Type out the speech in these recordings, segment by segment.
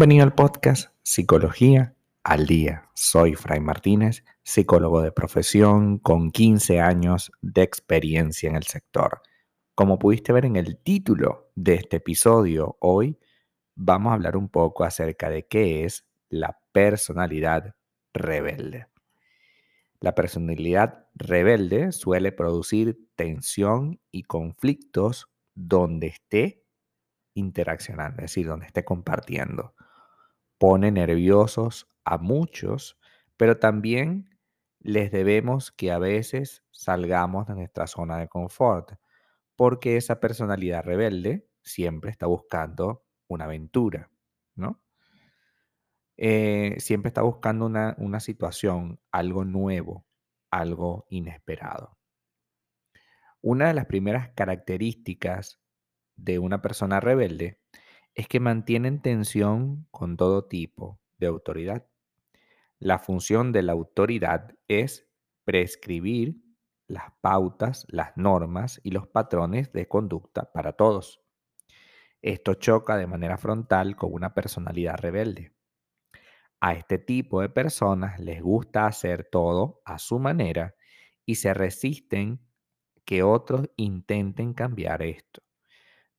Bienvenido al podcast Psicología al Día. Soy Fray Martínez, psicólogo de profesión con 15 años de experiencia en el sector. Como pudiste ver en el título de este episodio, hoy vamos a hablar un poco acerca de qué es la personalidad rebelde. La personalidad rebelde suele producir tensión y conflictos donde esté interaccionando, es decir, donde esté compartiendo. Pone nerviosos a muchos, pero también les debemos que a veces salgamos de nuestra zona de confort, porque esa personalidad rebelde siempre está buscando una aventura, ¿no? Eh, siempre está buscando una, una situación, algo nuevo, algo inesperado. Una de las primeras características de una persona rebelde es que mantienen tensión con todo tipo de autoridad. La función de la autoridad es prescribir las pautas, las normas y los patrones de conducta para todos. Esto choca de manera frontal con una personalidad rebelde. A este tipo de personas les gusta hacer todo a su manera y se resisten que otros intenten cambiar esto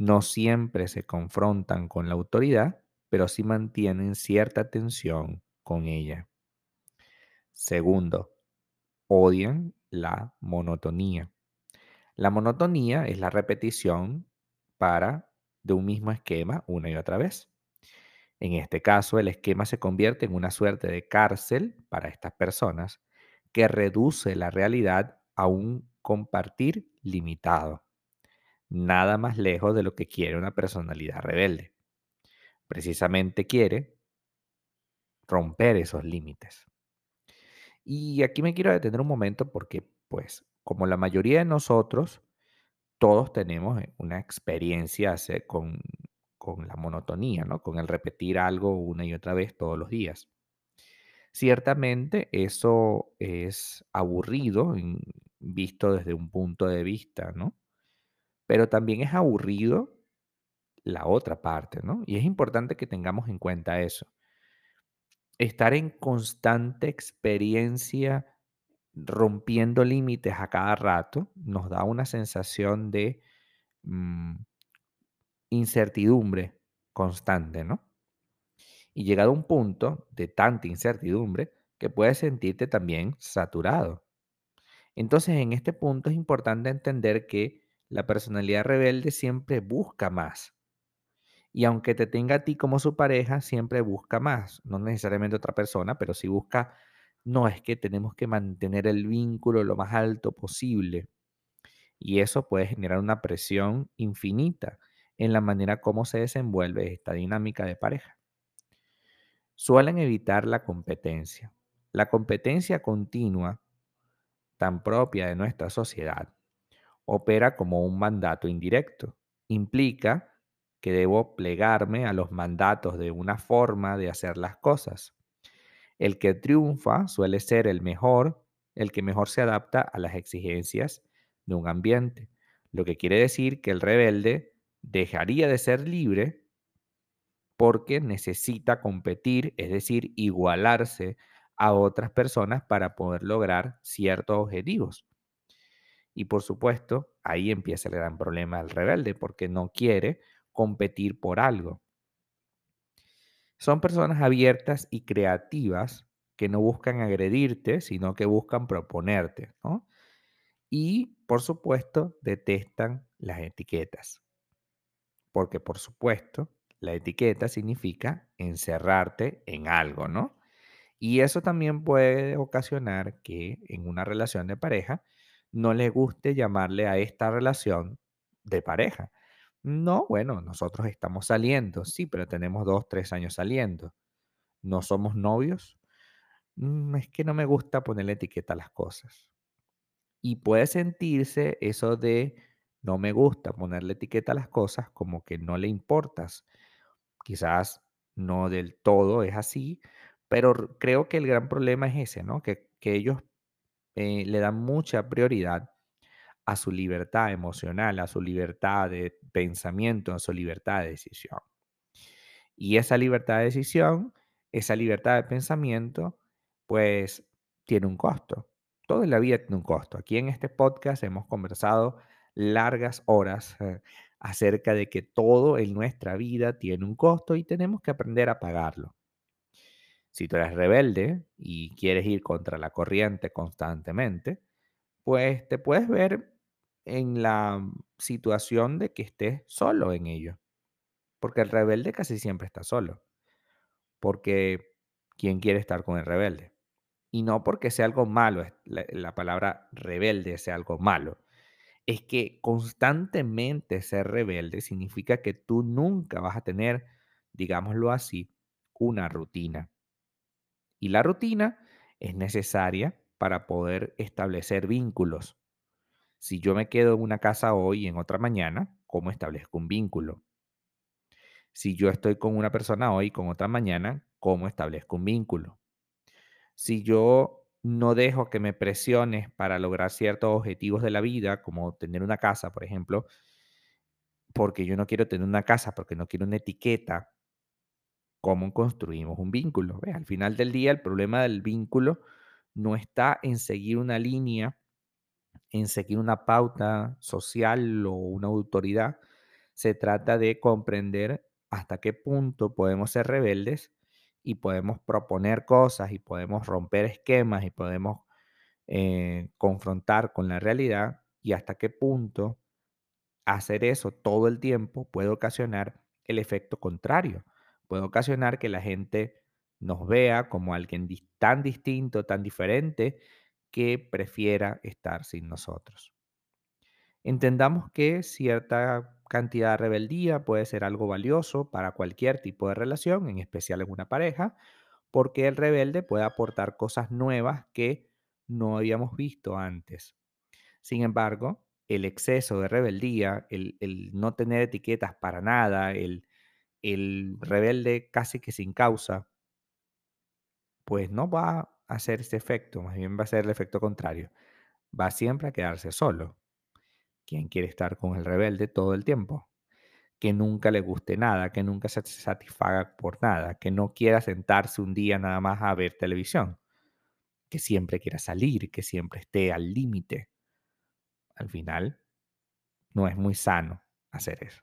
no siempre se confrontan con la autoridad, pero sí mantienen cierta tensión con ella. Segundo, odian la monotonía. La monotonía es la repetición para de un mismo esquema una y otra vez. En este caso, el esquema se convierte en una suerte de cárcel para estas personas que reduce la realidad a un compartir limitado nada más lejos de lo que quiere una personalidad rebelde. Precisamente quiere romper esos límites. Y aquí me quiero detener un momento porque, pues, como la mayoría de nosotros, todos tenemos eh, una experiencia con, con la monotonía, ¿no? Con el repetir algo una y otra vez todos los días. Ciertamente eso es aburrido visto desde un punto de vista, ¿no? Pero también es aburrido la otra parte, ¿no? Y es importante que tengamos en cuenta eso. Estar en constante experiencia rompiendo límites a cada rato nos da una sensación de mm, incertidumbre constante, ¿no? Y llegado a un punto de tanta incertidumbre que puedes sentirte también saturado. Entonces, en este punto es importante entender que la personalidad rebelde siempre busca más. Y aunque te tenga a ti como su pareja, siempre busca más. No necesariamente otra persona, pero sí busca, no es que tenemos que mantener el vínculo lo más alto posible. Y eso puede generar una presión infinita en la manera como se desenvuelve esta dinámica de pareja. Suelen evitar la competencia. La competencia continua, tan propia de nuestra sociedad, opera como un mandato indirecto. Implica que debo plegarme a los mandatos de una forma de hacer las cosas. El que triunfa suele ser el mejor, el que mejor se adapta a las exigencias de un ambiente, lo que quiere decir que el rebelde dejaría de ser libre porque necesita competir, es decir, igualarse a otras personas para poder lograr ciertos objetivos. Y por supuesto, ahí empieza el gran problema del rebelde, porque no quiere competir por algo. Son personas abiertas y creativas que no buscan agredirte, sino que buscan proponerte, Y, por supuesto, detestan las etiquetas. Porque, por supuesto, la etiqueta significa encerrarte en algo, ¿no? Y eso también puede ocasionar que en una relación de pareja no le guste llamarle a esta relación de pareja. No, bueno, nosotros estamos saliendo, sí, pero tenemos dos, tres años saliendo. ¿No somos novios? Mm, es que no me gusta ponerle etiqueta a las cosas. Y puede sentirse eso de no me gusta ponerle etiqueta a las cosas como que no le importas. Quizás no del todo es así, pero creo que el gran problema es ese, ¿no? Que, que ellos eh, le dan mucha prioridad a su libertad emocional, a su libertad de pensamiento, a su libertad de decisión. Y esa libertad de decisión, esa libertad de pensamiento, pues tiene un costo. Todo en la vida tiene un costo. Aquí en este podcast hemos conversado largas horas eh, acerca de que todo en nuestra vida tiene un costo y tenemos que aprender a pagarlo. Si tú eres rebelde y quieres ir contra la corriente constantemente, pues te puedes ver en la situación de que estés solo en ello. Porque el rebelde casi siempre está solo. Porque ¿quién quiere estar con el rebelde? Y no porque sea algo malo, la, la palabra rebelde sea algo malo. Es que constantemente ser rebelde significa que tú nunca vas a tener, digámoslo así, una rutina. Y la rutina es necesaria para poder establecer vínculos. Si yo me quedo en una casa hoy y en otra mañana, ¿cómo establezco un vínculo? Si yo estoy con una persona hoy y con otra mañana, ¿cómo establezco un vínculo? Si yo no dejo que me presiones para lograr ciertos objetivos de la vida, como tener una casa, por ejemplo, porque yo no quiero tener una casa, porque no quiero una etiqueta, ¿cómo construimos un vínculo? Al final del día, el problema del vínculo no está en seguir una línea, en seguir una pauta social o una autoridad. Se trata de comprender hasta qué punto podemos ser rebeldes y podemos proponer cosas y podemos romper esquemas y podemos eh, confrontar con la realidad y hasta qué punto hacer eso todo el tiempo puede ocasionar el efecto contrario. Puede ocasionar que la gente nos vea como alguien tan distinto, tan diferente, que prefiera estar sin nosotros. Entendamos que cierta cantidad de rebeldía puede ser algo valioso para cualquier tipo de relación, en especial en una pareja, porque el rebelde puede aportar cosas nuevas que no habíamos visto antes. Sin embargo, el exceso de rebeldía, el, el no tener etiquetas para nada, el, el rebelde casi que sin causa, pues no va a hacer ese efecto, más bien va a ser el efecto contrario. Va siempre a quedarse solo. ¿Quién quiere estar con el rebelde todo el tiempo? Que nunca le guste nada, que nunca se satisfaga por nada, que no quiera sentarse un día nada más a ver televisión, que siempre quiera salir, que siempre esté al límite. Al final, no es muy sano hacer eso.